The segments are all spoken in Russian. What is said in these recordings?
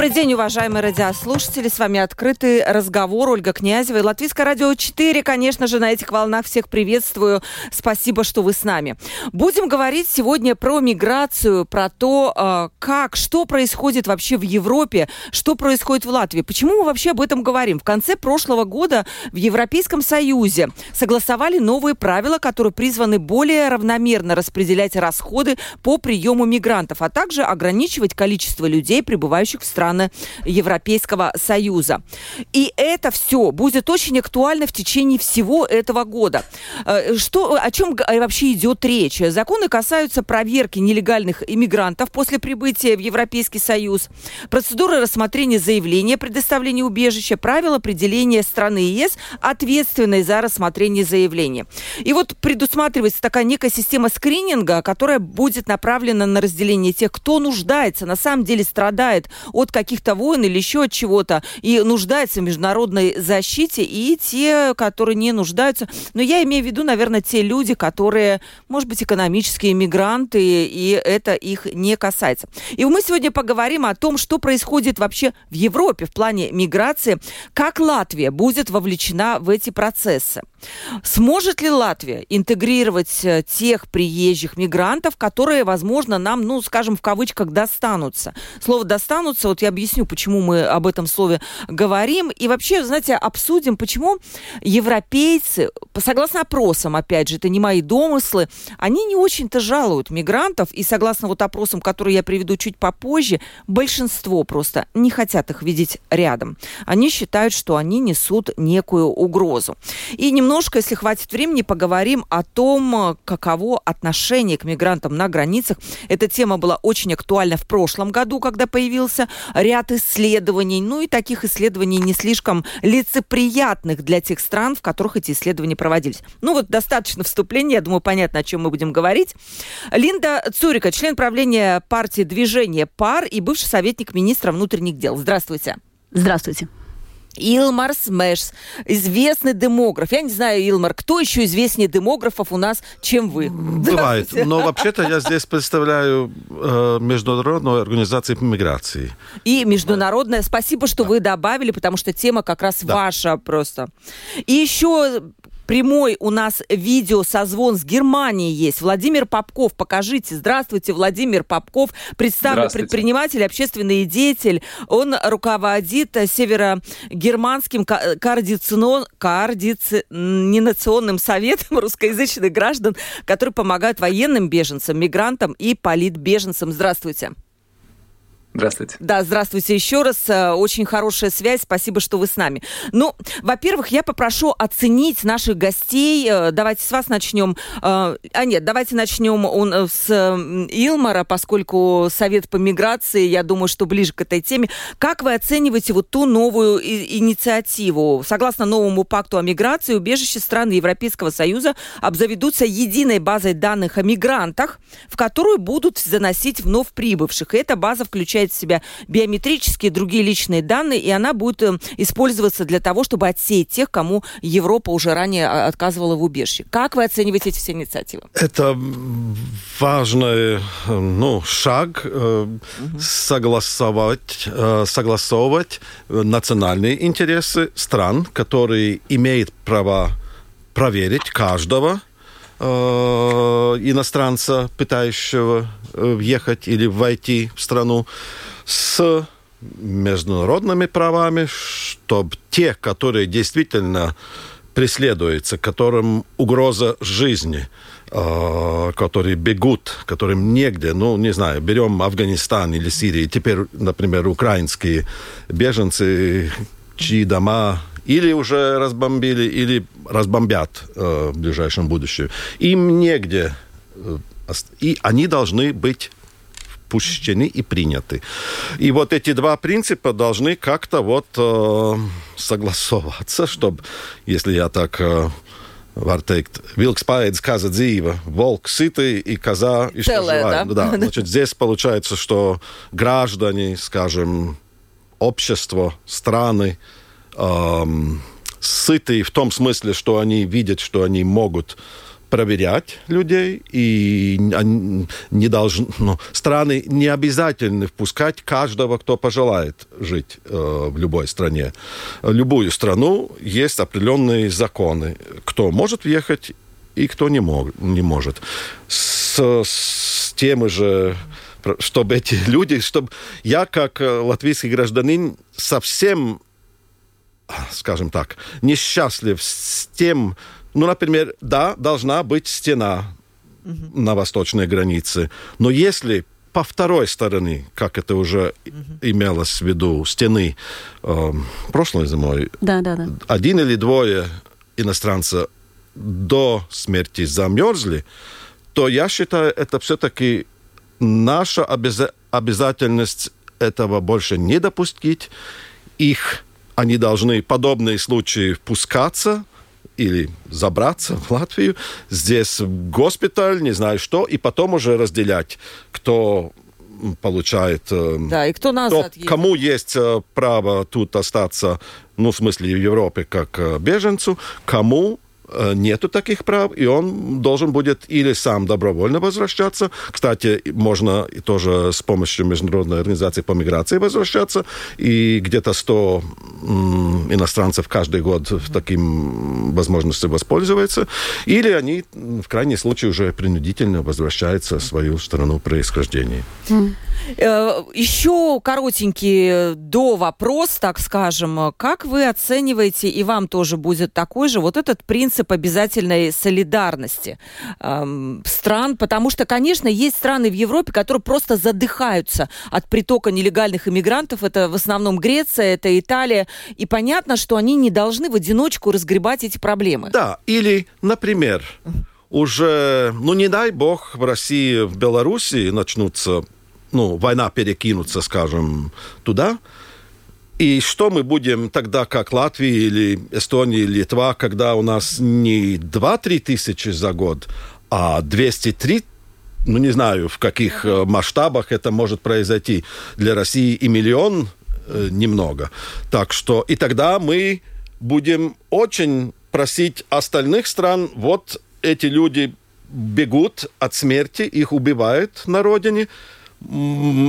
Добрый день, уважаемые радиослушатели. С вами открытый разговор. Ольга Князева и Латвийское радио 4. Конечно же, на этих волнах всех приветствую. Спасибо, что вы с нами. Будем говорить сегодня про миграцию, про то, а, как, что происходит вообще в Европе, что происходит в Латвии. Почему мы вообще об этом говорим? В конце прошлого года в Европейском Союзе согласовали новые правила, которые призваны более равномерно распределять расходы по приему мигрантов, а также ограничивать количество людей, прибывающих в страну страны Европейского Союза. И это все будет очень актуально в течение всего этого года. Э, что, о чем вообще идет речь? Законы касаются проверки нелегальных иммигрантов после прибытия в Европейский Союз, процедуры рассмотрения заявления предоставления убежища, правила определения страны ЕС, ответственной за рассмотрение заявления. И вот предусматривается такая некая система скрининга, которая будет направлена на разделение тех, кто нуждается, на самом деле страдает от каких-то войн или еще от чего-то и нуждаются в международной защите, и те, которые не нуждаются. Но я имею в виду, наверное, те люди, которые, может быть, экономические мигранты, и это их не касается. И мы сегодня поговорим о том, что происходит вообще в Европе в плане миграции, как Латвия будет вовлечена в эти процессы. Сможет ли Латвия интегрировать э, тех приезжих мигрантов, которые, возможно, нам, ну, скажем, в кавычках, достанутся? Слово «достанутся», вот я объясню, почему мы об этом слове говорим. И вообще, знаете, обсудим, почему европейцы, согласно опросам, опять же, это не мои домыслы, они не очень-то жалуют мигрантов. И согласно вот опросам, которые я приведу чуть попозже, большинство просто не хотят их видеть рядом. Они считают, что они несут некую угрозу. И немного немножко, если хватит времени, поговорим о том, каково отношение к мигрантам на границах. Эта тема была очень актуальна в прошлом году, когда появился ряд исследований. Ну и таких исследований не слишком лицеприятных для тех стран, в которых эти исследования проводились. Ну вот достаточно вступления, я думаю, понятно, о чем мы будем говорить. Линда Цурика, член правления партии «Движение пар» и бывший советник министра внутренних дел. Здравствуйте. Здравствуйте. Илмар Смеш, известный демограф. Я не знаю, Илмар, кто еще известнее демографов у нас, чем вы? Бывает. Но вообще-то я здесь представляю э, Международную организацию по миграции. И международная. Спасибо, что да. вы добавили, потому что тема как раз да. ваша просто. И еще прямой у нас видео созвон с Германией есть. Владимир Попков, покажите. Здравствуйте, Владимир Попков, представленный предприниматель, общественный деятель. Он руководит северогерманским координационным советом русскоязычных граждан, который помогает военным беженцам, мигрантам и политбеженцам. Здравствуйте. Здравствуйте. Да, здравствуйте еще раз. Э, очень хорошая связь. Спасибо, что вы с нами. Ну, во-первых, я попрошу оценить наших гостей. Э, давайте с вас начнем. Э, а нет, давайте начнем с Илмара, поскольку Совет по миграции, я думаю, что ближе к этой теме. Как вы оцениваете вот ту новую инициативу? Согласно новому пакту о миграции, убежище стран Европейского Союза обзаведутся единой базой данных о мигрантах, в которую будут заносить вновь прибывших. И эта база включает включает в себя биометрические другие личные данные, и она будет э, использоваться для того, чтобы отсеять тех, кому Европа уже ранее а, отказывала в убежище. Как вы оцениваете эти все инициативы? Это важный э, ну, шаг угу. согласовать, согласовывать национальные интересы стран, которые имеют право проверить каждого э, иностранца, пытающего Э, въехать или войти в страну с международными правами, чтобы те, которые действительно преследуются, которым угроза жизни, э, которые бегут, которым негде, ну, не знаю, берем Афганистан или Сирию, теперь, например, украинские беженцы, чьи дома или уже разбомбили, или разбомбят э, в ближайшем будущем. Им негде э, и они должны быть пущены и приняты. И вот эти два принципа должны как-то вот э, согласоваться, чтобы, если я так э, var teikt, vilks paēdis, kaza dzīva, волк сытый и коза исчезает. Да? да, значит, здесь получается, что граждане, скажем, общество, страны эм, сытые в том смысле, что они видят, что они могут проверять людей, и не должны, ну, страны не обязательны впускать каждого, кто пожелает жить э, в любой стране. Любую страну есть определенные законы, кто может въехать и кто не, мог, не может. С, с тем же чтобы эти люди, чтобы я как э, латвийский гражданин совсем, скажем так, несчастлив с тем, ну, например, да, должна быть стена угу. на восточной границе, но если по второй стороне, как это уже угу. имелось в виду, стены э, прошлой зимой, да, да, да. один или двое иностранцев до смерти замерзли, то я считаю, это все-таки наша обяз... обязательность этого больше не допустить. Их они должны подобные случаи впускаться или забраться в Латвию, здесь госпиталь, не знаю что, и потом уже разделять, кто получает... Э, да, и кто назад кто, Кому есть э, право тут остаться, ну, в смысле, в Европе, как э, беженцу, кому нету таких прав, и он должен будет или сам добровольно возвращаться. Кстати, можно и тоже с помощью Международной организации по миграции возвращаться, и где-то 100 иностранцев каждый год таким возможностью воспользуются, или они в крайнем случае уже принудительно возвращаются в свою страну происхождения. Э, Еще коротенький до вопрос, так скажем. Как вы оцениваете, и вам тоже будет такой же, вот этот принцип обязательной солидарности эм, стран? Потому что, конечно, есть страны в Европе, которые просто задыхаются от притока нелегальных иммигрантов. Это в основном Греция, это Италия. И понятно, что они не должны в одиночку разгребать эти проблемы. Да, или, например, уже, ну не дай бог, в России, в Белоруссии начнутся ну, война перекинуться, скажем, туда. И что мы будем тогда, как Латвия или Эстония или Литва, когда у нас не 2-3 тысячи за год, а 203 ну, не знаю, в каких э, масштабах это может произойти. Для России и миллион э, немного. Так что и тогда мы будем очень просить остальных стран, вот эти люди бегут от смерти, их убивают на родине,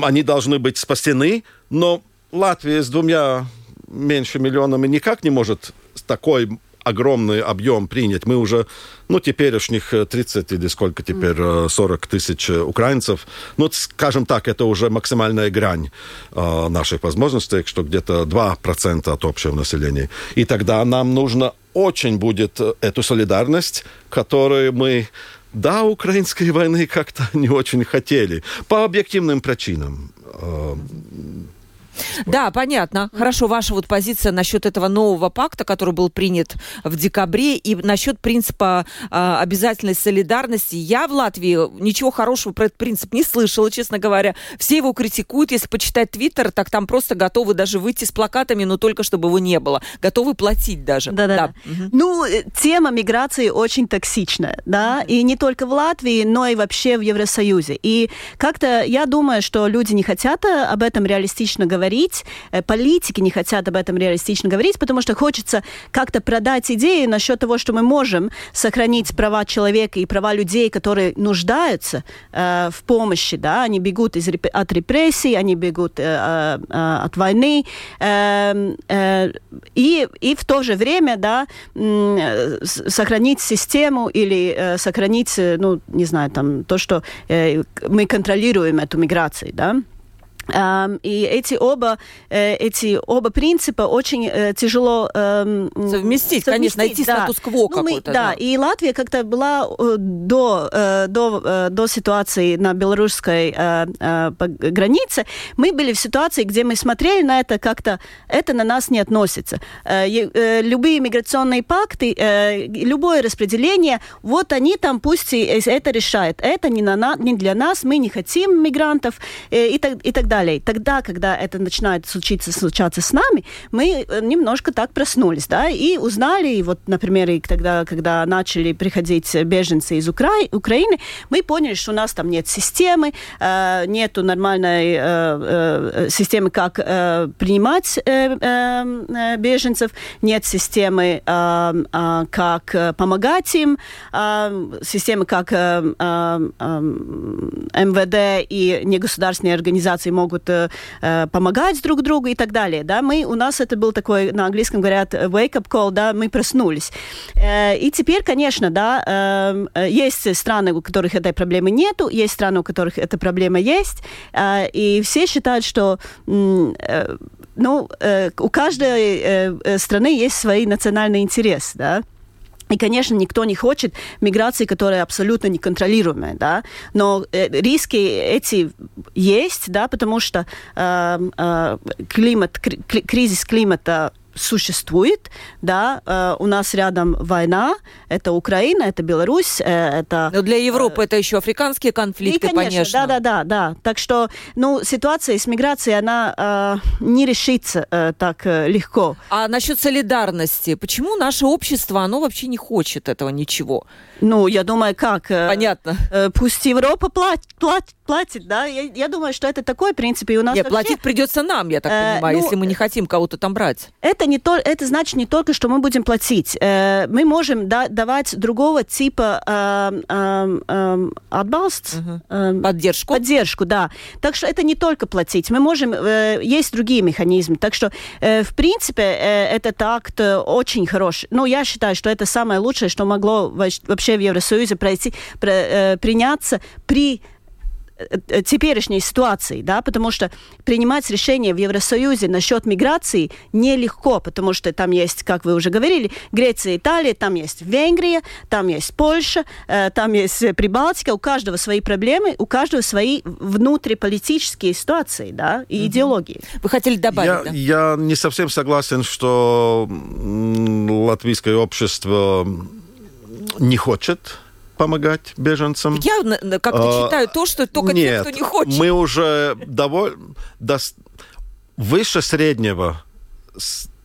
они должны быть спасены, но Латвия с двумя меньше миллионами никак не может такой огромный объем принять. Мы уже, ну, теперешних 30 или сколько теперь, 40 тысяч украинцев. Ну, скажем так, это уже максимальная грань э, наших возможностей, что где-то 2% от общего населения. И тогда нам нужно очень будет эту солидарность, которую мы да, украинской войны как-то не очень хотели. По объективным причинам. Э, да, понятно. Хорошо, ваша вот позиция насчет этого нового пакта, который был принят в декабре, и насчет принципа э, обязательной солидарности. Я в Латвии ничего хорошего про этот принцип не слышала, честно говоря. Все его критикуют. Если почитать Твиттер, так там просто готовы даже выйти с плакатами, но только чтобы его не было. Готовы платить даже. Да-да. да. Угу. Ну, э, тема миграции очень токсичная, да, и не только в Латвии, но и вообще в Евросоюзе. И как-то я думаю, что люди не хотят э, об этом реалистично говорить, говорить, э, политики не хотят об этом реалистично говорить, потому что хочется как-то продать идею насчет того, что мы можем сохранить права человека и права людей, которые нуждаются э, в помощи, да, они бегут из, от репрессий, они бегут э, э, от войны, э, э, и, и в то же время, да, э, сохранить систему или э, сохранить, э, ну, не знаю, там, то, что э, мы контролируем эту миграцию, да. Um, и эти оба, э, эти оба принципа очень э, тяжело эм, совместить, совместить, конечно, найти да. статус-кво ну, какой-то. Да. да, и Латвия как-то была э, до, до, до ситуации на белорусской границе, мы были в ситуации, где мы смотрели на это как-то, это на нас не относится. Любые миграционные пакты, любое распределение, вот они там пусть это решают. Это не, на, не для нас, мы не хотим мигрантов и, так, и так далее. Тогда, когда это начинает случиться, случаться с нами, мы э, немножко так проснулись, да, и узнали, и вот, например, и тогда, когда начали приходить беженцы из Укра... Украины, мы поняли, что у нас там нет системы, э, нету нормальной э, э, системы, как э, принимать э, э, беженцев, нет системы, э, э, как помогать им, э, системы, как э, э, МВД и негосударственные организации могут э, помогать друг другу и так далее. Да? Мы, у нас это был такой, на английском говорят, wake-up call, да, мы проснулись. Э, и теперь, конечно, да, э, есть страны, у которых этой проблемы нету, есть страны, у которых эта проблема есть, э, и все считают, что э, ну, э, у каждой э, страны есть свой национальный интерес, да, и, конечно, никто не хочет миграции, которая абсолютно неконтролируемая, да, но э, риски эти есть, да, потому что э, э, климат, кризис климата существует, да, э, у нас рядом война, это Украина, это Беларусь, э, это... Но для Европы э, это еще африканские конфликты, и, конечно. конечно. Да, да, да, да. Так что, ну, ситуация с миграцией, она э, не решится э, так э, легко. А насчет солидарности, почему наше общество, оно вообще не хочет этого ничего? Ну, я думаю, как? Э, Понятно. Э, пусть Европа платит, платит, платит да? Я, я думаю, что это такой принцип, и у нас Нет, вообще... платить придется нам, я так э, понимаю, ну, если мы не хотим кого-то там брать. Это не то, это значит не только, что мы будем платить. Э, мы можем да, давать другого типа э, э, э, отбалст, угу. э, поддержку. Поддержку, да. Так что это не только платить. Мы можем, э, есть другие механизмы. Так что, э, в принципе, э, этот акт очень хороший. Ну, я считаю, что это самое лучшее, что могло вообще в Евросоюзе пройти, про, э, приняться при э, э, теперешней ситуации, да, потому что принимать решение в Евросоюзе насчет миграции нелегко, потому что там есть, как вы уже говорили, Греция, Италия, там есть Венгрия, там есть Польша, э, там есть Прибалтика, у каждого свои проблемы, у каждого свои внутриполитические ситуации, да, и угу. идеологии. Вы хотели добавить? Я, да? я не совсем согласен, что латвийское общество не хочет помогать беженцам. Я как-то а, читаю то, что только нет, те, кто не хочет. мы уже довольно... До, выше среднего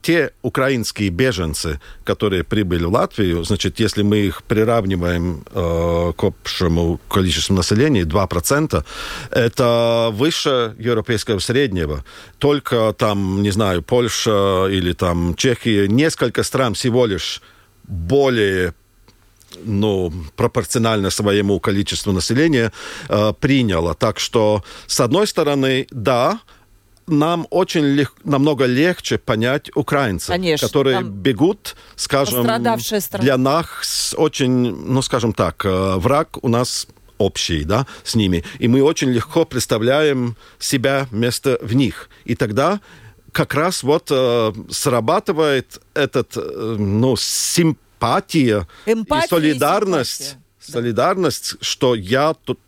те украинские беженцы, которые прибыли в Латвию, значит, если мы их приравниваем э, к общему количеству населения, 2%, это выше европейского среднего. Только там, не знаю, Польша или там Чехия, несколько стран всего лишь более ну, пропорционально своему количеству населения э, приняло. Так что, с одной стороны, да, нам очень лег, намного легче понять украинцев, Конечно, которые бегут, скажем, для нас очень, ну, скажем так, э, враг у нас общий, да, с ними. И мы очень легко представляем себя вместо в них. И тогда как раз вот э, срабатывает этот, э, ну, симп эмпатия Эмпатия и солидарность. И солидарность, что я тут,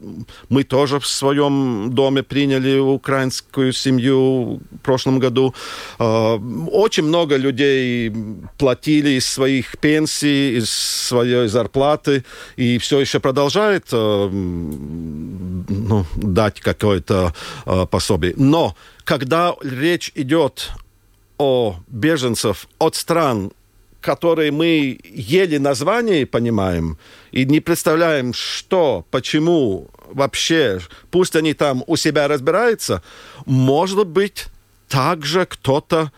мы тоже в своем доме приняли украинскую семью в прошлом году. А, очень много людей платили из своих пенсий, из своей зарплаты, и все еще продолжает а, ну, дать какое-то а, пособие. Но когда речь идет о беженцев от стран, которые мы еле название понимаем и не представляем, что, почему вообще, пусть они там у себя разбираются, может быть, также кто-то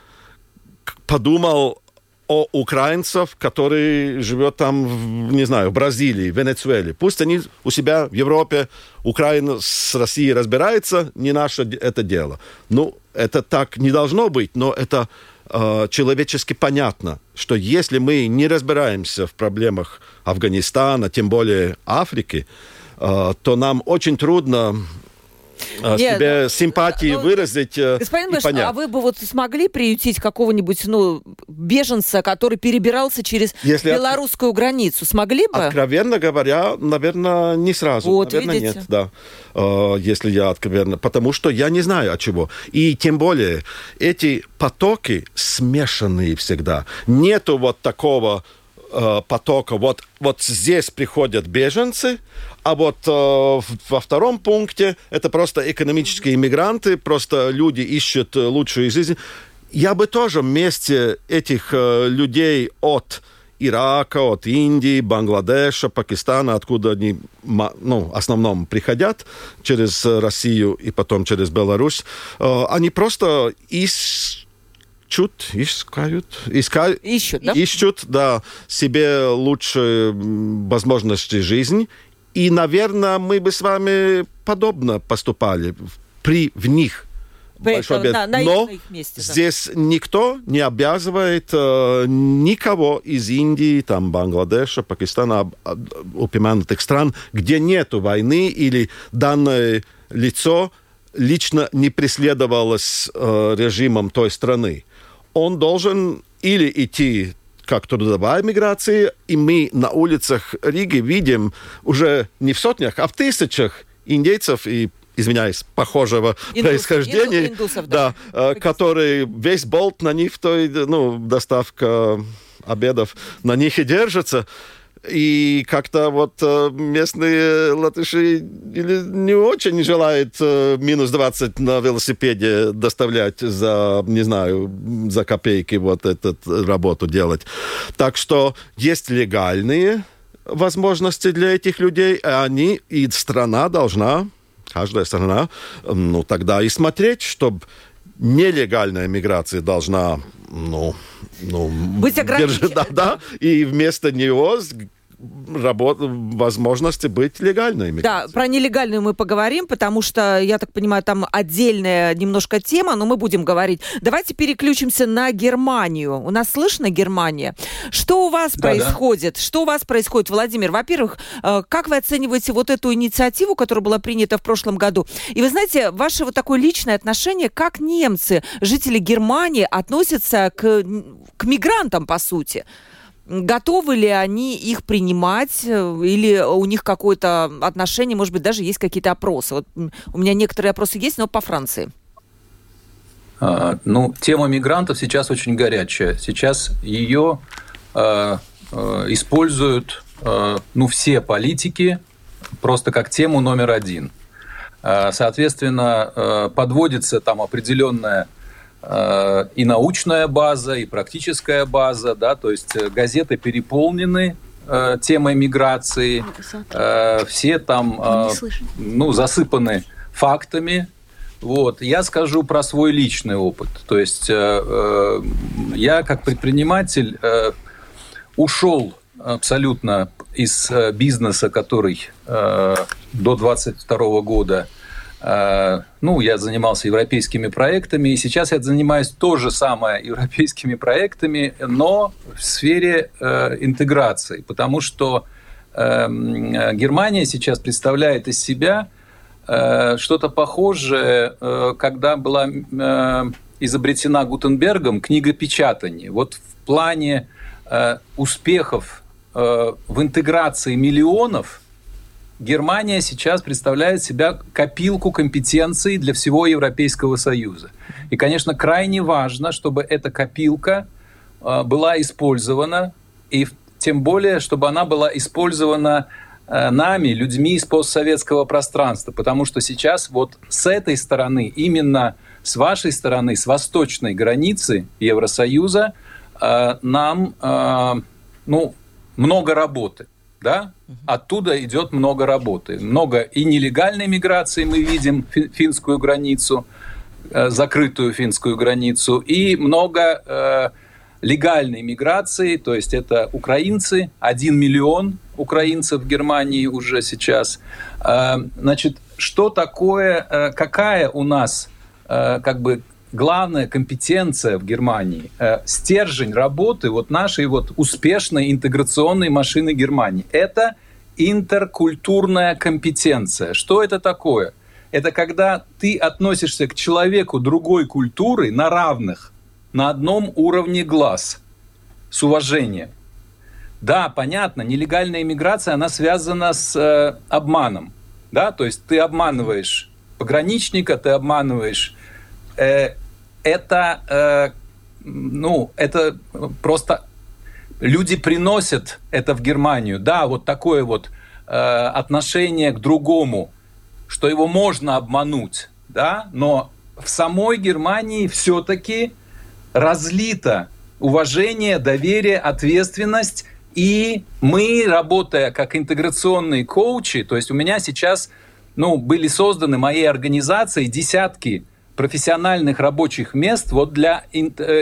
подумал о украинцев, которые живет там, не знаю, в Бразилии, в Венесуэле. Пусть они у себя в Европе, Украина с Россией разбирается, не наше это дело. Ну, это так не должно быть, но это э, человечески понятно, что если мы не разбираемся в проблемах Афганистана, тем более Африки, э, то нам очень трудно Нет, себе ну, симпатии ну, выразить Господин Баш, а вы бы вот смогли приютить какого-нибудь ну, беженца, который перебирался через Если белорусскую от... границу? Смогли бы? Откровенно говоря, наверное, не сразу. Вот, наверное, видите? нет, да. Если я откровенно... Потому что я не знаю от чего. И тем более, эти потоки смешанные всегда. Нету вот такого э, потока. Вот, вот здесь приходят беженцы, а вот э, во втором пункте это просто экономические иммигранты, просто люди ищут лучшую жизнь. Я бы тоже вместе этих э, людей от Ирака, от Индии, Бангладеша, Пакистана, откуда они ну, в основном приходят через Россию и потом через Беларусь, э, они просто ищут, искают, искают, ищут, да? ищут, да, себе лучшие возможности жизни. И, наверное, мы бы с вами подобно поступали при в них большой обед. На, на Но их месте, да. здесь никто не обязывает э, никого из Индии, там, Бангладеша, Пакистана, упомянутых стран, где нет войны или данное лицо лично не преследовалось э, режимом той страны он должен или идти как трудовая миграция, и мы на улицах Риги видим уже не в сотнях, а в тысячах индейцев и извиняюсь, похожего Индус, происхождения, инду, индусов, да, да, который весь болт на них, то ну, доставка обедов на них и держится. И как-то вот э, местные латыши не очень желают э, минус 20 на велосипеде доставлять за, не знаю, за копейки вот эту работу делать. Так что есть легальные возможности для этих людей, и они, и страна должна, каждая страна, ну, тогда и смотреть, чтобы нелегальная миграция должна ну, ну, быть ограничена. Да, да, и вместо него работ, возможности быть легальными. Да, про нелегальную мы поговорим, потому что, я так понимаю, там отдельная немножко тема, но мы будем говорить. Давайте переключимся на Германию. У нас слышно Германия? Что у вас да, происходит? Да. Что у вас происходит, Владимир? Во-первых, э, как вы оцениваете вот эту инициативу, которая была принята в прошлом году? И вы знаете, ваше вот такое личное отношение, как немцы, жители Германии относятся к, к мигрантам, по сути? Готовы ли они их принимать э, или у них какое-то отношение, может быть, даже есть какие-то опросы? Вот у меня некоторые опросы есть, но по Франции. А, ну, тема мигрантов сейчас очень горячая. Сейчас ее э, э, используют э, ну, все политики просто как тему номер один. Соответственно, подводится там определенная и научная база, и практическая база, да, то есть э, газеты переполнены э, темой миграции, все там ну, засыпаны фактами. Вот. Я скажу про свой личный опыт. То есть я как предприниматель ушел абсолютно из бизнеса, который до 22 года Э, ну, я занимался европейскими проектами, и сейчас я занимаюсь то же самое европейскими проектами, но в сфере э, интеграции, потому что э, Германия сейчас представляет из себя э, что-то похожее, э, когда была изобретена Гутенбергом книга печатания. Вот в плане успехов в интеграции миллионов – Германия сейчас представляет себя копилку компетенций для всего Европейского Союза. И, конечно, крайне важно, чтобы эта копилка э, была использована, и тем более, чтобы она была использована э, нами, людьми из постсоветского пространства, потому что сейчас вот с этой стороны, именно с вашей стороны, с восточной границы Евросоюза, э, нам ну, много работы да, оттуда идет много работы. Много и нелегальной миграции мы видим, финскую границу, э, закрытую финскую границу, и много э, легальной миграции, то есть это украинцы, один миллион украинцев в Германии уже сейчас. Э, значит, что такое, какая у нас как бы главная компетенция в Германии, э, стержень работы вот нашей вот успешной интеграционной машины Германии – это интеркультурная компетенция. Что это такое? Это когда ты относишься к человеку другой культуры на равных, на одном уровне глаз, с уважением. Да, понятно, нелегальная иммиграция, она связана с э, обманом. Да? То есть ты обманываешь пограничника, ты обманываешь. Э, это, э, ну, это просто люди приносят это в Германию. Да, вот такое вот э, отношение к другому, что его можно обмануть, да, но в самой Германии все-таки разлито уважение, доверие, ответственность. И мы, работая как интеграционные коучи, то есть у меня сейчас ну, были созданы моей организацией десятки профессиональных рабочих мест вот для э,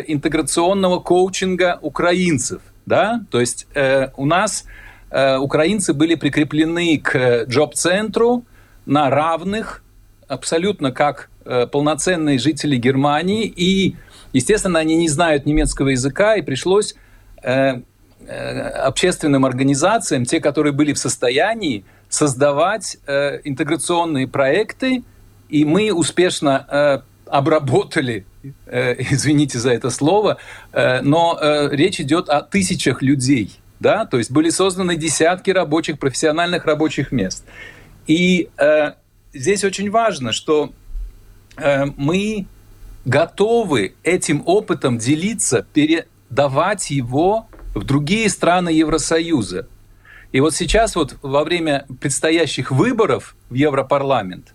интеграционного коучинга украинцев. Да? То есть э, у нас э, украинцы были прикреплены к джоб-центру на равных, абсолютно как э, полноценные жители Германии, и Естественно, они не знают немецкого языка, и пришлось э, э, общественным организациям, те, которые были в состоянии создавать э, интеграционные проекты, и мы успешно э, обработали, э, извините за это слово, э, но э, речь идет о тысячах людей, да, то есть были созданы десятки рабочих, профессиональных рабочих мест. И э, здесь очень важно, что э, мы готовы этим опытом делиться, передавать его в другие страны Евросоюза. И вот сейчас вот во время предстоящих выборов в Европарламент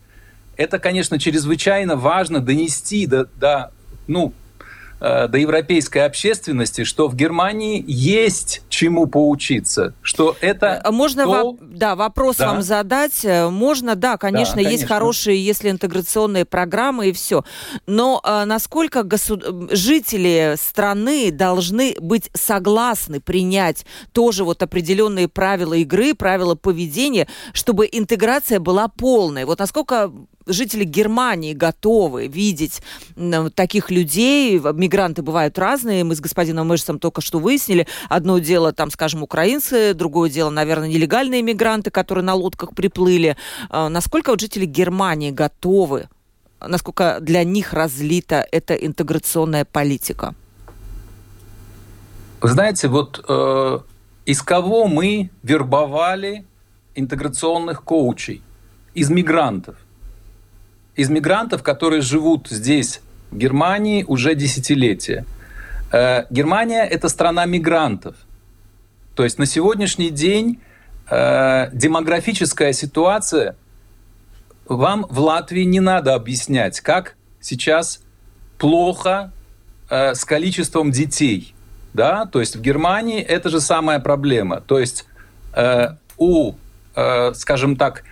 это, конечно, чрезвычайно важно донести до, до ну, Э, до европейской общественности, что в Германии есть чему поучиться, что это э, можно то... во... да вопрос да. вам задать, э, можно, да, конечно, да, конечно, есть хорошие, если интеграционные программы и все, но а, насколько госуд... жители страны должны быть согласны принять тоже вот определенные правила игры, правила поведения, чтобы интеграция была полной. Вот насколько жители Германии готовы видеть таких людей. Мигранты бывают разные. Мы с господином Мэшсом только что выяснили. Одно дело, там, скажем, украинцы, другое дело, наверное, нелегальные мигранты, которые на лодках приплыли. А, насколько вот жители Германии готовы, насколько для них разлита эта интеграционная политика? Вы знаете, вот э, из кого мы вербовали интеграционных коучей? Из мигрантов из мигрантов, которые живут здесь, в Германии, уже десятилетия. Э, Германия – это страна мигрантов. То есть на сегодняшний день э, демографическая ситуация вам в Латвии не надо объяснять, как сейчас плохо э, с количеством детей. Да? То есть в Германии это же самая проблема. То есть э, у, э, скажем так,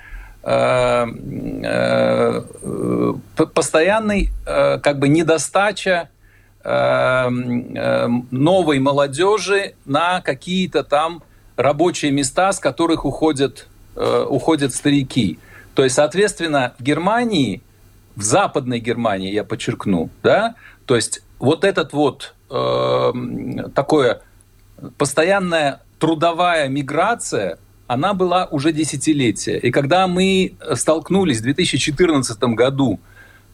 постоянный э, как бы недостача новой молодежи на какие-то там рабочие места, с которых уходят, уходят старики. То есть, соответственно, в Германии, в Западной Германии, я подчеркну, да, то есть вот этот вот э, такое постоянная трудовая миграция – она была уже десятилетия. И когда мы столкнулись в 2014 году,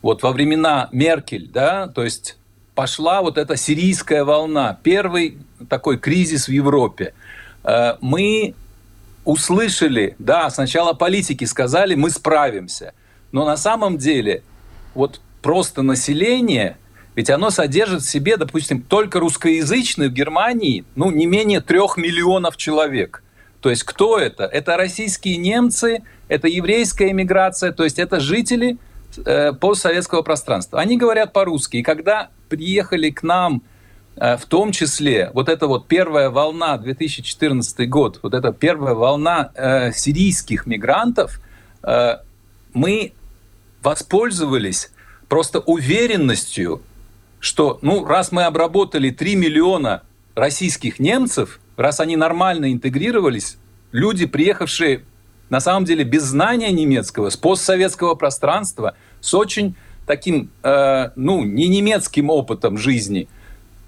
вот во времена Меркель, да, то есть пошла вот эта сирийская волна, первый такой кризис в Европе, э, мы услышали, да, сначала политики сказали, мы справимся, но на самом деле вот просто население, ведь оно содержит в себе, допустим, только русскоязычных в Германии, ну, не менее трех миллионов человек – то есть кто это? Это российские немцы, это еврейская иммиграция, то есть это жители э, постсоветского пространства. Они говорят по-русски. И когда приехали к нам, э, в том числе, вот эта вот первая волна, 2014 год, вот эта первая волна э, сирийских мигрантов, э, мы воспользовались просто уверенностью, что, ну, раз мы обработали 3 миллиона российских немцев – раз они нормально интегрировались, люди, приехавшие на самом деле без знания немецкого, с постсоветского пространства, с очень таким, э, ну, не немецким опытом жизни,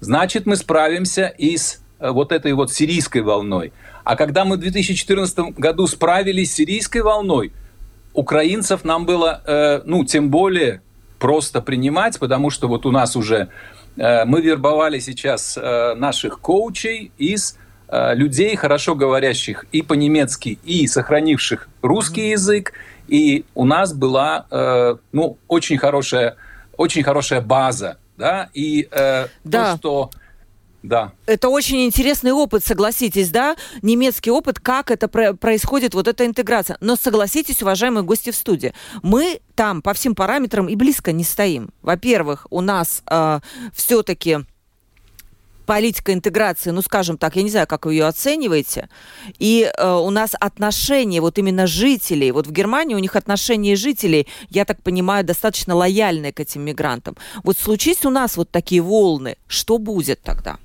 значит, мы справимся и с э, вот этой вот сирийской волной. А когда мы в 2014 году справились с сирийской волной, украинцев нам было, э, ну, тем более просто принимать, потому что вот у нас уже э, мы вербовали сейчас э, наших коучей из людей, хорошо говорящих и по-немецки, и сохранивших русский язык, и у нас была, э, ну, очень хорошая, очень хорошая база, да, и э, да. то, что да. Это очень интересный опыт, согласитесь, да? Немецкий опыт, как это про- происходит, вот эта интеграция. Но согласитесь, уважаемые гости в студии, мы там по всем параметрам и близко не стоим. Во-первых, у нас э, все-таки политика интеграции, ну, скажем так, я не знаю, как вы ее оцениваете, и э, у нас отношения вот именно жителей, вот в Германии у них отношения жителей, я так понимаю, достаточно лояльные к этим мигрантам. Вот случись у нас вот такие волны, что будет тогда?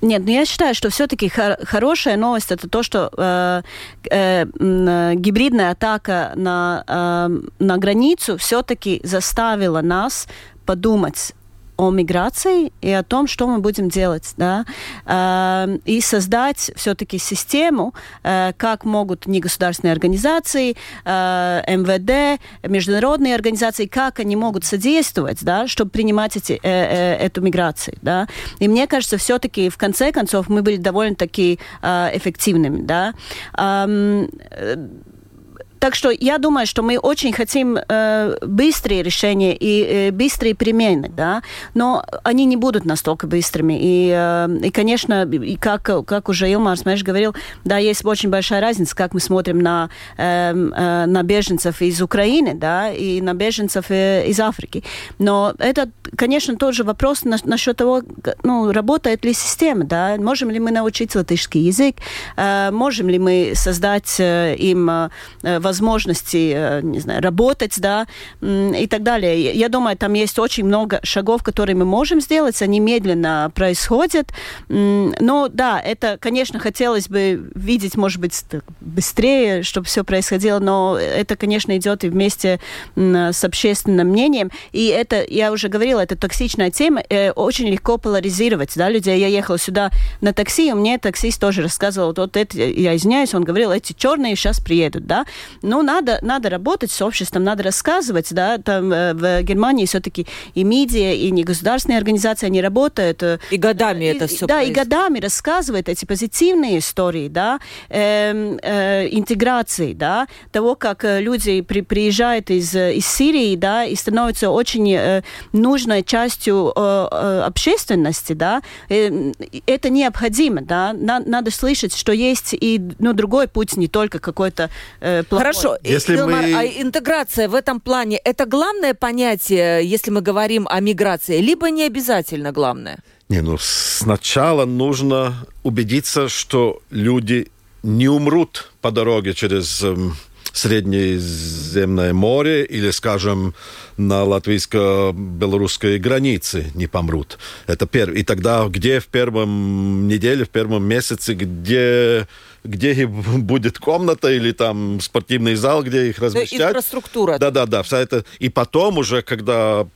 Нет, но ну, я считаю, что все-таки хор- хорошая новость это то, что э, э, гибридная атака на, э, на границу все-таки заставила нас подумать о миграции и о том, что мы будем делать, да, э, и создать все-таки систему, э, как могут негосударственные организации, э, МВД, международные организации, как они могут содействовать, да, чтобы принимать эти, э, эту миграцию, да. И мне кажется, все-таки в конце концов мы были довольно-таки эффективными, да. Так что я думаю, что мы очень хотим э, быстрые решения и э, быстрые перемены, да, но они не будут настолько быстрыми. И, э, и конечно, и как, как уже Илмар Смеш говорил, да, есть очень большая разница, как мы смотрим на, э, э, на беженцев из Украины, да, и на беженцев э, из Африки. Но это, конечно, тоже вопрос на, насчет того, ну, работает ли система, да, можем ли мы научить латышский язык, э, можем ли мы создать э, им э, возможности, э, не знаю, работать, да, и так далее. Я думаю, там есть очень много шагов, которые мы можем сделать, они медленно происходят. Но да, это, конечно, хотелось бы видеть, может быть, быстрее, чтобы все происходило, но это, конечно, идет и вместе с общественным мнением. И это, я уже говорила, это токсичная тема, э, очень легко поляризировать, да, людей. Я ехала сюда на такси, и мне таксист тоже рассказывал, вот это, я извиняюсь, он говорил, эти черные сейчас приедут, да. Ну, надо, надо работать с обществом, надо рассказывать, да, там э, в Германии все-таки и медиа, и негосударственные организации, они работают. Э, и годами и, это все Да, происходит. и годами рассказывают эти позитивные истории, да, э, э, интеграции, да, того, как э, люди при, приезжают из, из Сирии, да, и становятся очень э, нужной частью э, э, общественности, да, э, это необходимо, да, На, надо слышать, что есть и, ну, другой путь, не только какой-то э, плохой. Хорошо, если Илмар, мы... а интеграция в этом плане это главное понятие, если мы говорим о миграции, либо не обязательно главное? Не, ну сначала нужно убедиться, что люди не умрут по дороге через эм, Среднеземное море или, скажем, на латвийско-белорусской границе не помрут. Это первое. И тогда где в первом неделе, в первом месяце, где где будет комната или там спортивный зал, где их размещать. Инфраструктура. Да-да-да. И потом уже, когда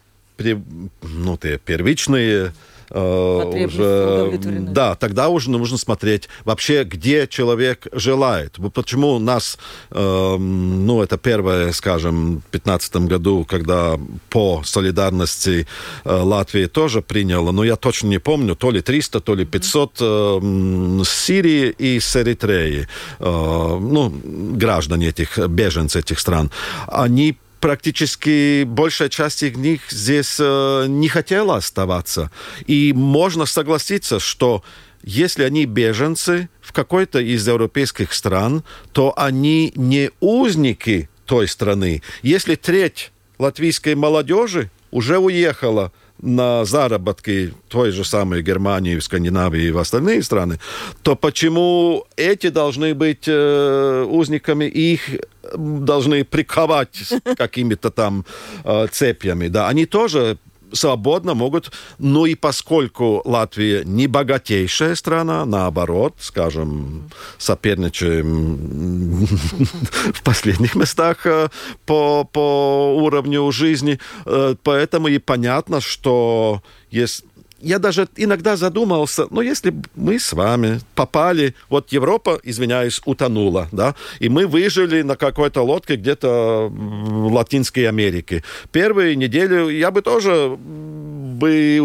ну, те первичные э, уже, да, тогда уже нужно смотреть вообще, где человек желает. Почему у нас, э, ну, это первое, скажем, в 2015 году, когда по солидарности э, Латвия тоже приняла, но я точно не помню, то ли 300, то ли 500 э, с Сирии и с Эритреи, э, ну, граждане этих, беженцы этих стран, они практически большая часть из них здесь э, не хотела оставаться. И можно согласиться, что если они беженцы в какой-то из европейских стран, то они не узники той страны. Если треть латвийской молодежи уже уехала на заработки той же самой Германии, Скандинавии и в остальные страны, то почему эти должны быть э, узниками и их должны приковать какими-то там э, цепями? Да, они тоже свободно могут, ну и поскольку Латвия не богатейшая страна, наоборот, скажем, соперничаем в последних местах э, по, по уровню жизни, э, поэтому и понятно, что есть я даже иногда задумался, ну, если мы с вами попали, вот Европа, извиняюсь, утонула, да, и мы выжили на какой-то лодке где-то в Латинской Америке. Первые недели я бы тоже бы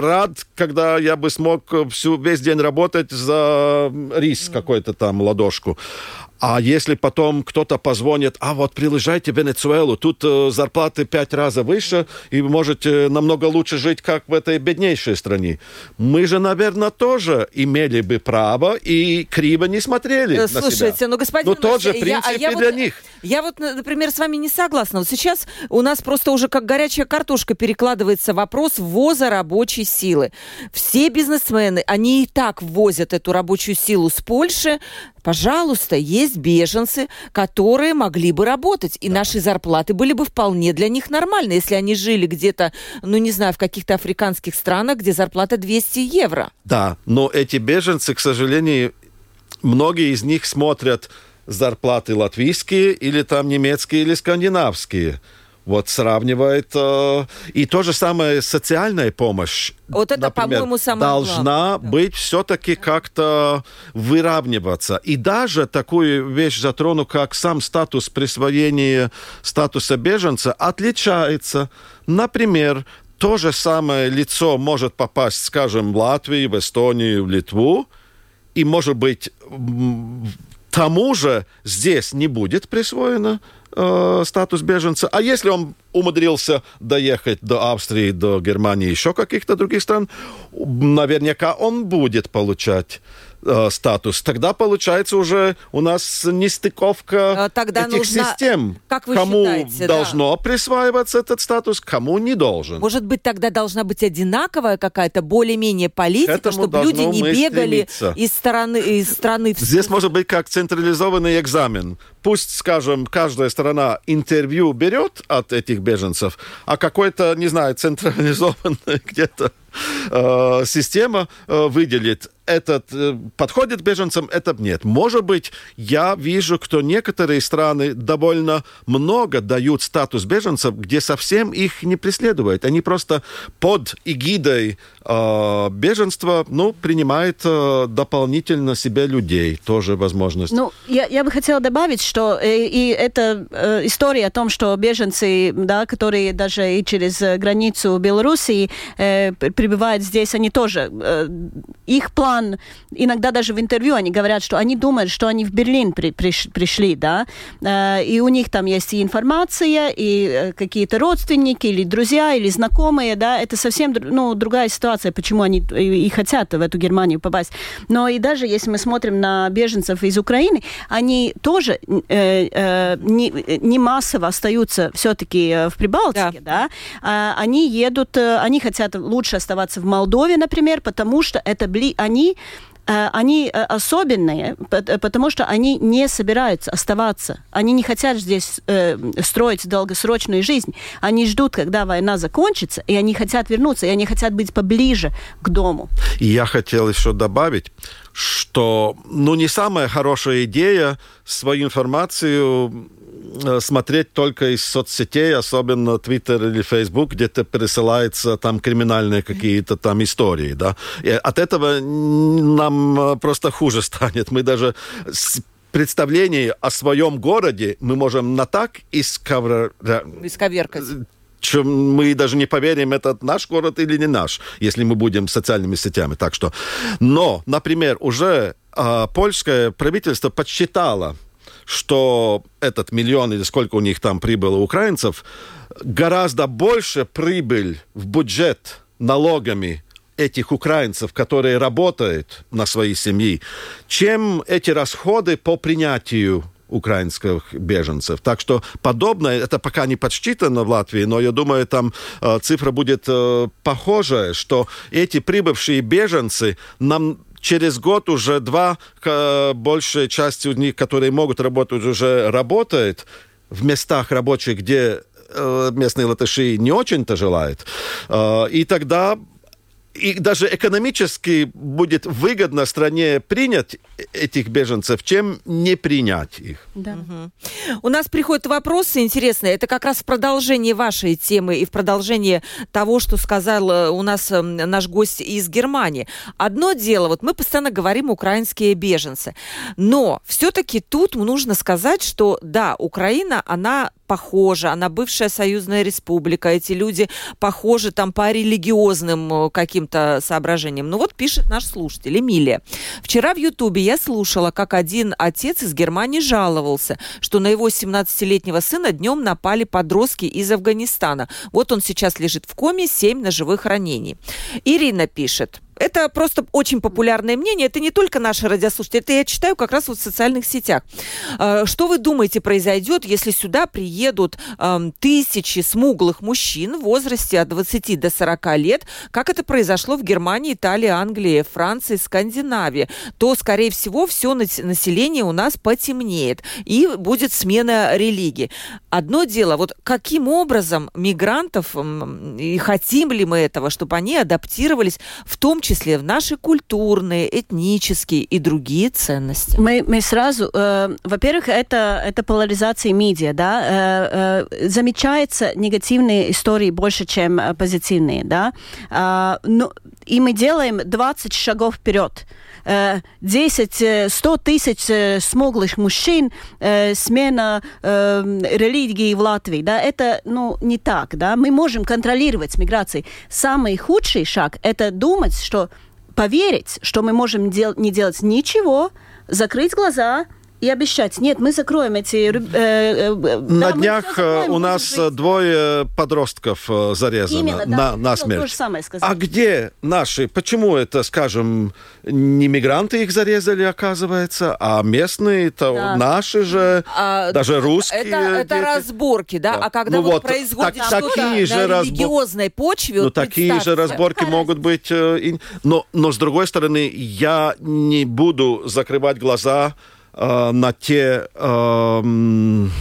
рад, когда я бы смог всю, весь день работать за рис какой-то там ладошку. А если потом кто-то позвонит, а вот приезжайте в Венесуэлу, тут э, зарплаты пять раз выше, и вы можете намного лучше жить, как в этой беднейшей стране. Мы же, наверное, тоже имели бы право и криво не смотрели Слушайте, на себя. ну, господин... Но тот же принцип я, а я и вот, для них. Я вот, например, с вами не согласна. Вот сейчас у нас просто уже как горячая картошка перекладывается вопрос ввоза рабочей силы. Все бизнесмены, они и так ввозят эту рабочую силу с Польши, Пожалуйста, есть беженцы, которые могли бы работать, и да. наши зарплаты были бы вполне для них нормальны, если они жили где-то, ну не знаю, в каких-то африканских странах, где зарплата 200 евро. Да, но эти беженцы, к сожалению, многие из них смотрят зарплаты латвийские или там немецкие или скандинавские вот сравнивает. Э, и то же самое социальная помощь. Вот это, например, по-моему, самое должна главное. быть все-таки как-то выравниваться. И даже такую вещь затрону, как сам статус присвоения статуса беженца отличается. Например, то же самое лицо может попасть, скажем, в Латвию, в Эстонию, в Литву, и, может быть, тому же здесь не будет присвоено э, статус беженца. А если он умудрился доехать до Австрии, до Германии, еще каких-то других стран, наверняка он будет получать э, статус. Тогда получается уже у нас нестыковка а, Тогда этих нужно... систем. Как вы кому считаете, должно да? присваиваться этот статус, кому не должен. Может быть, тогда должна быть одинаковая какая-то более-менее политика, чтобы люди не бегали стремиться. из страны, из страны в Здесь может быть как централизованный экзамен. Пусть, скажем, каждая страна интервью берет от этих беженцев, а какой-то, не знаю, централизованный где-то э, система э, выделит этот э, подходит беженцам, этот нет. Может быть, я вижу, что некоторые страны довольно много дают статус беженцев, где совсем их не преследуют. Они просто под эгидой э, беженства, ну, принимают э, дополнительно себе людей. Тоже возможность. Ну, я, я бы хотела добавить, что э, и эта э, история о том, что беженцы, да, которые даже и через границу Белоруссии э, прибывают здесь, они тоже, э, их план, иногда даже в интервью они говорят, что они думают, что они в Берлин при, приш, пришли, да, э, и у них там есть и информация, и э, какие-то родственники, или друзья, или знакомые, да, это совсем, ну, другая ситуация, почему они и, и хотят в эту Германию попасть. Но и даже если мы смотрим на беженцев из Украины, они тоже э, э, не, не массово остаются все-таки в Прибалтике, да, да? А, они едут, они хотят лучше оставаться в Молдове, например, потому что это бли, они они особенные, потому что они не собираются оставаться. Они не хотят здесь э, строить долгосрочную жизнь. Они ждут, когда война закончится, и они хотят вернуться, и они хотят быть поближе к дому. И я хотел еще добавить, что ну, не самая хорошая идея свою информацию смотреть только из соцсетей, особенно Twitter или Facebook, где-то присылаются там криминальные какие-то там истории, да. И от этого нам просто хуже станет. Мы даже представление о своем городе мы можем на так исковр... исковеркать чем мы даже не поверим, это наш город или не наш, если мы будем социальными сетями. Так что, но, например, уже э, польское правительство подсчитало, что этот миллион или сколько у них там прибыло украинцев, гораздо больше прибыль в бюджет налогами этих украинцев, которые работают на своей семье, чем эти расходы по принятию украинских беженцев. Так что подобное, это пока не подсчитано в Латвии, но я думаю, там э, цифра будет э, похожая, что эти прибывшие беженцы нам через год уже два, большая часть из них, которые могут работать, уже работает в местах рабочих, где местные латыши не очень-то желают. И тогда и даже экономически будет выгодно стране принять этих беженцев, чем не принять их. Да. Угу. У нас приходят вопросы интересные. Это как раз в продолжении вашей темы и в продолжении того, что сказал э, у нас эм, наш гость из Германии. Одно дело, вот мы постоянно говорим украинские беженцы, но все-таки тут нужно сказать, что да, Украина, она похожа, она бывшая союзная республика, эти люди похожи там по религиозным э, каким-то соображениям. Ну вот пишет наш слушатель Эмилия. Вчера в Ютубе я слушала, как один отец из Германии жаловался, что на его 17-летнего сына днем напали подростки из Афганистана. Вот он сейчас лежит в коме, 7 ножевых ранений. Ирина пишет. Это просто очень популярное мнение. Это не только наши радиослушатели. Это я читаю как раз вот в социальных сетях. А, что вы думаете произойдет, если сюда приедут тысячи смуглых мужчин в возрасте от 20 до 40 лет, как это произошло в Германии, Италии, Англии, Франции, Скандинавии? То, скорее всего, все население у нас потемнеет и будет смена религии. Одно дело, вот каким образом мигрантов, и хотим ли мы этого, чтобы они адаптировались в том числе в наши культурные, этнические и другие ценности? Мы, мы сразу, э, во-первых, это, это поляризация медиа, да, э, э, замечается негативные истории больше, чем э, позитивные, да, э, но, и мы делаем 20 шагов вперед. 10, 100 тысяч э, смуглых мужчин, э, смена религии в Латвии, да, это, ну, не так, да, мы можем контролировать миграцию. Самый худший шаг – это думать, что поверить, что мы можем дел не делать ничего, закрыть глаза – и обещать, нет, мы закроем эти... Э, э, на да, днях закроем, у нас быть... двое подростков э, зарезано Именно, на, да, на смерть. Самое сказать. А где наши? Почему это, скажем, не мигранты их зарезали, оказывается, а местные, то да. наши же, а, даже русские. Это, это разборки, да? да? А когда ну вот, вот происходит так, что-то на разбор... религиозной почве... Ну, вот такие же разборки Хорошо. могут быть. Но, но, с другой стороны, я не буду закрывать глаза Э, на те эм,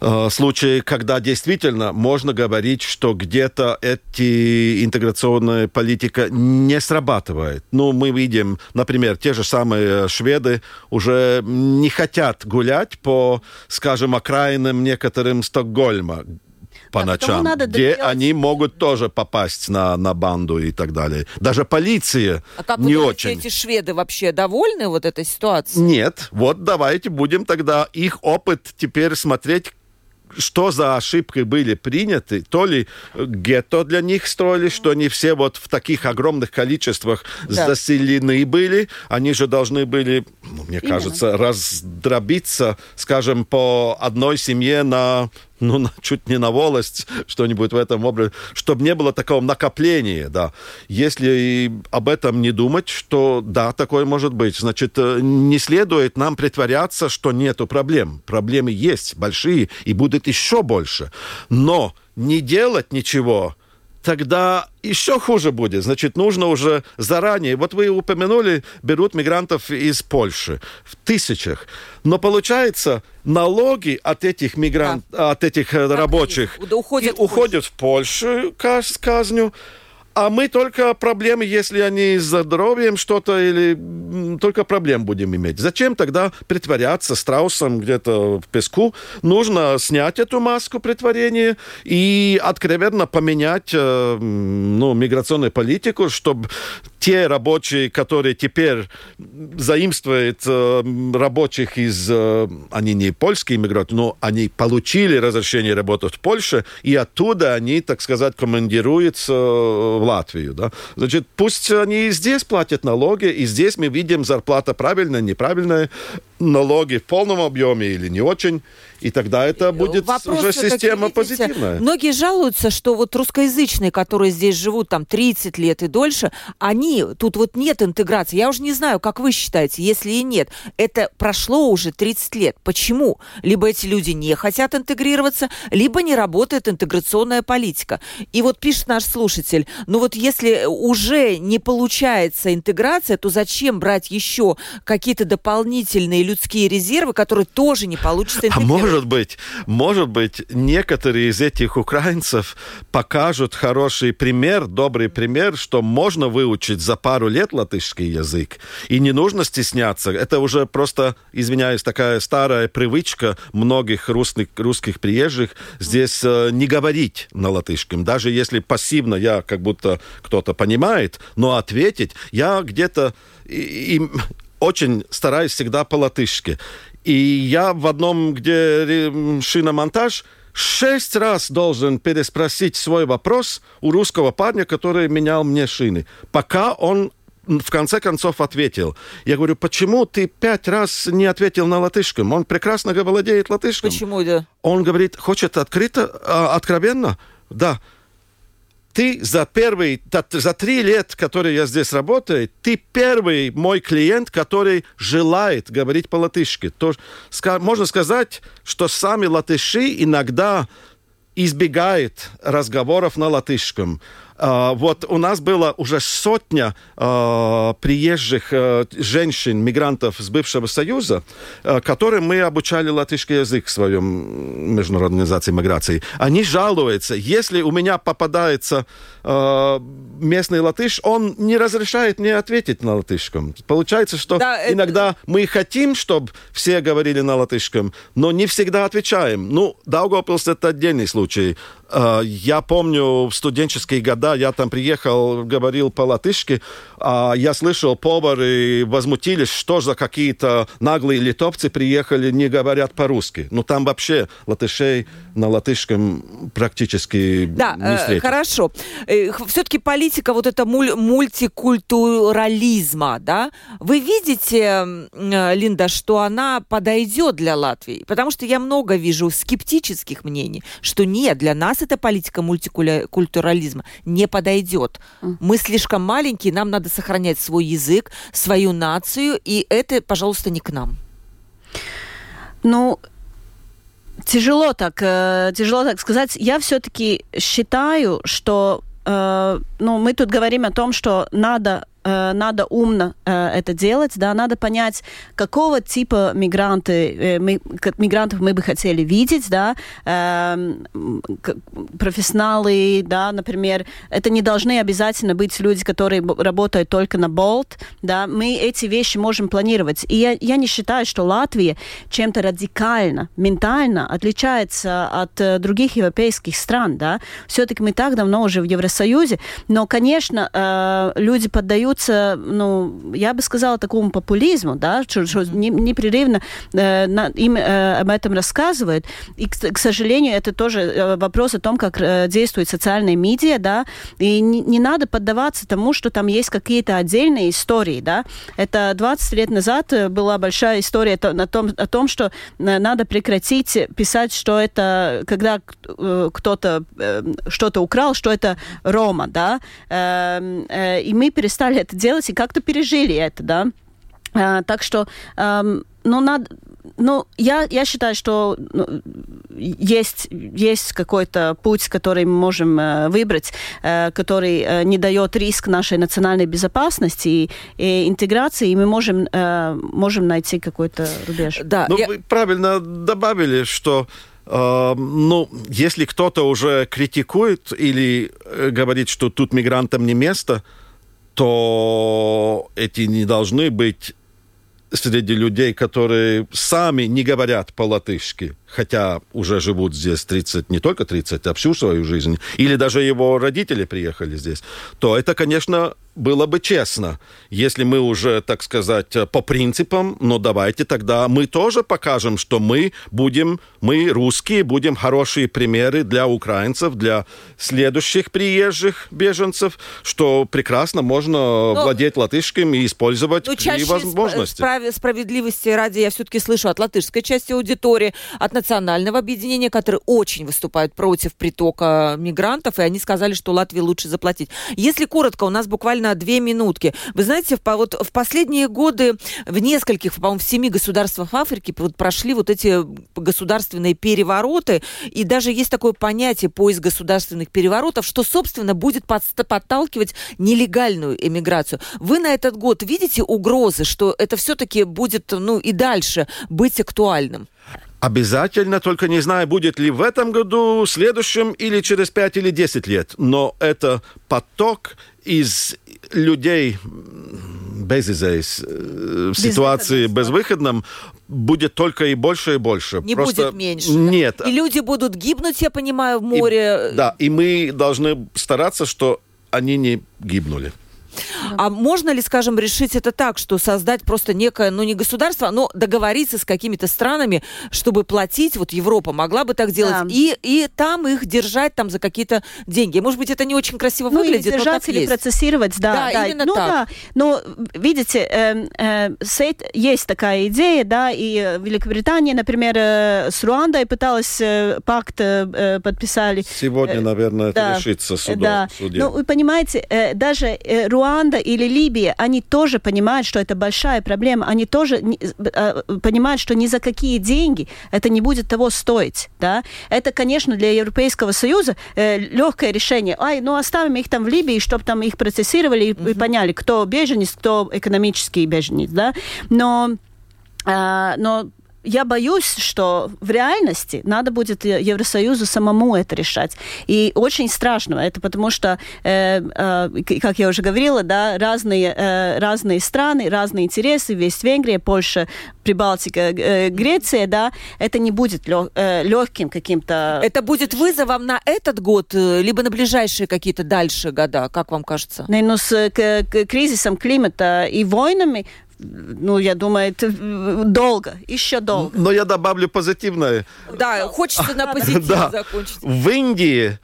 э, случаи, когда действительно можно говорить, что где-то эти интеграционная политика не срабатывает. Ну, мы видим, например, те же самые шведы уже не хотят гулять по, скажем, окраинам некоторым Стокгольма, по да, ночам, надо где они могут тоже попасть на, на банду и так далее. Даже полиция а как не вы думаете, очень. эти шведы вообще довольны вот этой ситуацией? Нет. Вот давайте будем тогда их опыт теперь смотреть, что за ошибки были приняты, то ли гетто для них строили, что они все вот в таких огромных количествах да. заселены были, они же должны были, ну, мне Именно. кажется, раздробиться, скажем, по одной семье на ну, чуть не на волость, что-нибудь в этом образе, чтобы не было такого накопления, да. Если об этом не думать, что да, такое может быть, значит, э, не следует нам притворяться, что нету проблем. Проблемы есть большие и будет еще больше. Но не делать ничего тогда еще хуже будет. Значит, нужно уже заранее. Вот вы упомянули, берут мигрантов из Польши в тысячах. Но получается, налоги от этих мигрантов, да. от этих э, рабочих уходят, и уходят в Польшу, казню, а мы только проблемы, если они с здоровьем что-то или только проблем будем иметь. Зачем тогда притворяться страусом где-то в песку? Нужно снять эту маску притворения и откровенно поменять э, ну, миграционную политику, чтобы те рабочие, которые теперь заимствуют э, рабочих из... Э, они не польские иммигранты, но они получили разрешение работать в Польше, и оттуда они, так сказать, командируются в Латвию. Да? Значит, пусть они и здесь платят налоги, и здесь мы видим зарплата правильная, неправильная, налоги в полном объеме или не очень. И тогда это будет Вопрос уже система позитивная. Многие жалуются, что вот русскоязычные, которые здесь живут там 30 лет и дольше, они, тут вот нет интеграции. Я уже не знаю, как вы считаете, если и нет. Это прошло уже 30 лет. Почему? Либо эти люди не хотят интегрироваться, либо не работает интеграционная политика. И вот пишет наш слушатель, ну вот если уже не получается интеграция, то зачем брать еще какие-то дополнительные людские резервы, которые тоже не получится А может быть, может быть, некоторые из этих украинцев покажут хороший пример, добрый пример, что можно выучить за пару лет латышский язык. И не нужно стесняться. Это уже просто, извиняюсь, такая старая привычка многих русских, русских приезжих здесь э, не говорить на латышском. Даже если пассивно я как будто кто-то понимает, но ответить я где-то и, и очень стараюсь всегда по-латышски. И я в одном, где шиномонтаж, шесть раз должен переспросить свой вопрос у русского парня, который менял мне шины, пока он в конце концов ответил. Я говорю, почему ты пять раз не ответил на латышском? Он прекрасно владеет латышским. Почему, да? Он говорит, хочет открыто, а, откровенно? Да ты за первый, за три лет, которые я здесь работаю, ты первый мой клиент, который желает говорить по-латышски. То, можно сказать, что сами латыши иногда избегают разговоров на латышском. А, вот у нас было уже сотня а, приезжих а, женщин, мигрантов с бывшего Союза, которым мы обучали латышский язык в своем международной организации миграции. Они жалуются, если у меня попадается местный латыш, он не разрешает мне ответить на латышском. Получается, что да, иногда это... мы хотим, чтобы все говорили на латышском, но не всегда отвечаем. Ну, Даугавпилс это отдельный случай. Я помню в студенческие годы я там приехал, говорил по-латышски, а я слышал, повары возмутились, что за какие-то наглые литовцы приехали, не говорят по-русски. Ну, там вообще латышей на латышском практически да, не э, встретишь. хорошо. Э, Все-таки политика вот это муль- мультикультурализма, да? Вы видите, э, Линда, что она подойдет для Латвии? Потому что я много вижу скептических мнений, что нет, для нас эта политика мультикультурализма не подойдет. Мы слишком маленькие, нам надо сохранять свой язык, свою нацию, и это, пожалуйста, не к нам. Ну, тяжело так, э, тяжело так сказать. Я все-таки считаю, что э, ну, мы тут говорим о том, что надо надо умно э, это делать, да, надо понять, какого типа мигранты, э, мы, мигрантов мы бы хотели видеть, да, э, профессионалы, да, например, это не должны обязательно быть люди, которые работают только на болт, да, мы эти вещи можем планировать. И я, я не считаю, что Латвия чем-то радикально, ментально отличается от э, других европейских стран, да, все-таки мы так давно уже в Евросоюзе, но, конечно, э, люди поддаются поддаются, ну, я бы сказала, такому популизму, да, что, что непрерывно э, на, им э, об этом рассказывают. И, к, к сожалению, это тоже э, вопрос о том, как э, действуют социальные медиа, да, и не, не надо поддаваться тому, что там есть какие-то отдельные истории, да. Это 20 лет назад э, была большая история о том, о том что э, надо прекратить писать, что это, когда кто-то что-то украл, что это Рома, да, эм, и мы перестали это делать и как-то пережили это, да. А, так что, эм, ну, надо, ну, я, я считаю, что ну, есть, есть какой-то путь, который мы можем э, выбрать, э, который э, не дает риск нашей национальной безопасности и, и интеграции, и мы можем, э, можем найти какой-то рубеж. Да, ну, я... вы правильно добавили, что э, ну, если кто-то уже критикует или э, говорит, что тут мигрантам не место, то эти не должны быть среди людей, которые сами не говорят по-латышски, хотя уже живут здесь 30, не только 30, а всю свою жизнь, или даже его родители приехали здесь, то это, конечно, было бы честно, если мы уже, так сказать, по принципам, но давайте тогда мы тоже покажем, что мы будем, мы русские, будем хорошие примеры для украинцев, для следующих приезжих беженцев, что прекрасно можно но, ну, владеть латышским и использовать ну, чаще возможности. Справ- справедливости ради я все-таки слышу от латышской части аудитории, от национального объединения, которые очень выступают против притока мигрантов, и они сказали, что Латвии лучше заплатить. Если коротко, у нас буквально две минутки. Вы знаете, в, вот в последние годы в нескольких, по-моему, в семи государствах Африки вот прошли вот эти государственные перевороты, и даже есть такое понятие поиск государственных переворотов, что, собственно, будет подталкивать нелегальную эмиграцию. Вы на этот год видите угрозы, что это все-таки будет, ну, и дальше быть актуальным? Обязательно, только не знаю, будет ли в этом году, следующем или через 5 или 10 лет. Но это поток из людей без изъяс, в ситуации безвыходном будет только и больше и больше. Не Просто будет меньше. Нет. И люди будут гибнуть, я понимаю, в море. И, да, и мы должны стараться, что они не гибнули. А можно ли, скажем, решить это так, что создать просто некое, ну не государство, но договориться с какими-то странами, чтобы платить, вот Европа могла бы так делать, да. и, и там их держать там за какие-то деньги. Может быть, это не очень красиво ну, выглядит, или держать или есть. процессировать, да. Да, да. именно ну, так. Да. Но, видите, э, э, есть такая идея, да, и Великобритания, например, э, с Руандой пыталась э, пакт э, подписали. Сегодня, наверное, да, это решится судом, да. Ну, вы понимаете, э, даже э, Руанда или Либия, они тоже понимают, что это большая проблема, они тоже э, понимают, что ни за какие деньги это не будет того стоить, да. Это, конечно, для Европейского Союза э, легкое решение. Ай, ну оставим их там в Либии, чтобы там их процессировали и, mm-hmm. и поняли, кто беженец, кто экономический беженец, да. Но Uh, но я боюсь, что в реальности надо будет Евросоюзу самому это решать. И очень страшно это, потому что, э, э, как я уже говорила, да, разные, э, разные страны, разные интересы, весь Венгрия, Польша, Прибалтика, э, Греция, да, это не будет лег, э, легким каким-то... Это будет вызовом на этот год, э, либо на ближайшие какие-то дальше года, как вам кажется? Ну, с к, к кризисом климата и войнами ну, я думаю, это долго, еще долго. Но я добавлю позитивное. Да, хочется на позитиве да. закончить. В Индии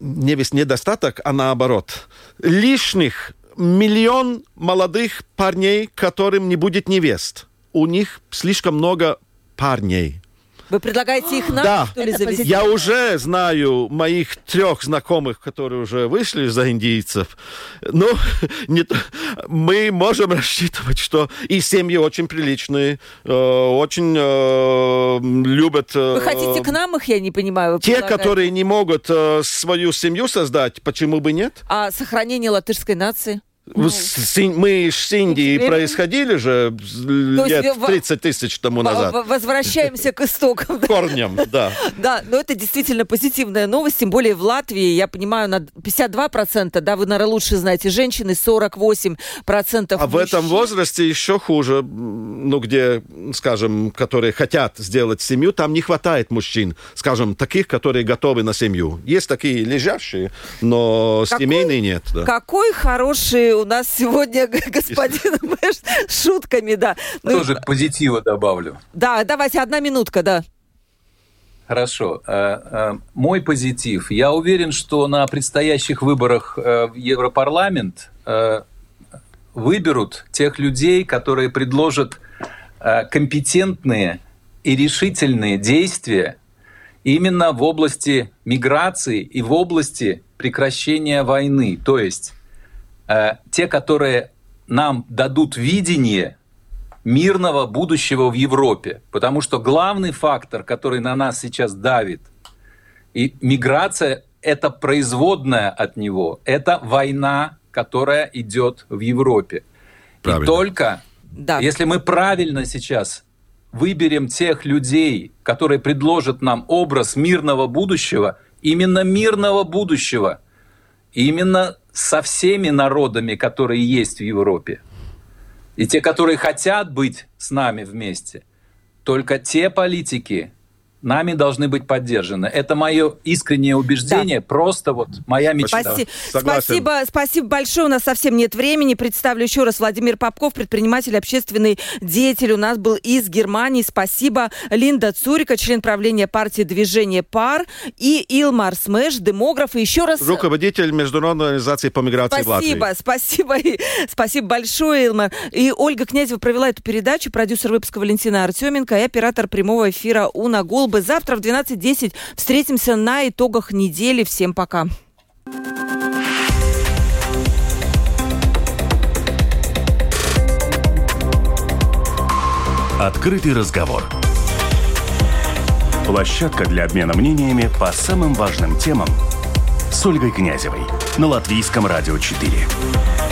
не весь недостаток, а наоборот. Лишних миллион молодых парней, которым не будет невест. У них слишком много парней. Вы предлагаете их нам, да. что ли, завести? Я уже знаю моих трех знакомых, которые уже вышли за индийцев. Ну, не, мы можем рассчитывать, что и семьи очень приличные, э, очень э, любят... Э, вы хотите к нам их, я не понимаю? Те, которые не могут э, свою семью создать, почему бы нет? А сохранение латышской нации? Ну, мы с Индией происходили же лет 30 тысяч тому назад. Возвращаемся к истокам. Корням, да. Да, но это действительно позитивная новость, тем более в Латвии, я понимаю, на 52%, да, вы, наверное, лучше знаете, женщины 48%. А в этом возрасте еще хуже, ну, где, скажем, которые хотят сделать семью, там не хватает мужчин, скажем, таких, которые готовы на семью. Есть такие лежащие, но семейные нет. Какой хороший у нас сегодня господин с шутками, да. Ну, Тоже позитива добавлю. Да, давайте, одна минутка, да. Хорошо. Э, э, мой позитив. Я уверен, что на предстоящих выборах э, в Европарламент выберут тех людей, которые предложат компетентные и решительные действия именно в области миграции и в области прекращения войны. То есть те, которые нам дадут видение мирного будущего в Европе. Потому что главный фактор, который на нас сейчас давит, и миграция — это производная от него, это война, которая идет в Европе. Правильно. И только да. если мы правильно сейчас выберем тех людей, которые предложат нам образ мирного будущего, именно мирного будущего, именно со всеми народами, которые есть в Европе. И те, которые хотят быть с нами вместе, только те политики нами должны быть поддержаны. Это мое искреннее убеждение, да. просто вот моя мечта. Спаси... Спасибо, спасибо большое. У нас совсем нет времени. Представлю еще раз Владимир Попков, предприниматель, общественный деятель. У нас был из Германии. Спасибо. Линда Цурика, член правления партии «Движение пар». И Илмар Смеш, демограф. И еще раз... Руководитель Международной организации по миграции спасибо, в Латвии. Спасибо, спасибо. Спасибо большое, Илмар. И Ольга Князева провела эту передачу, продюсер выпуска Валентина Артеменко и оператор прямого эфира Уна Голбы. Завтра в 12.10 встретимся на итогах недели. Всем пока. Открытый разговор. Площадка для обмена мнениями по самым важным темам с Ольгой Князевой на Латвийском радио 4.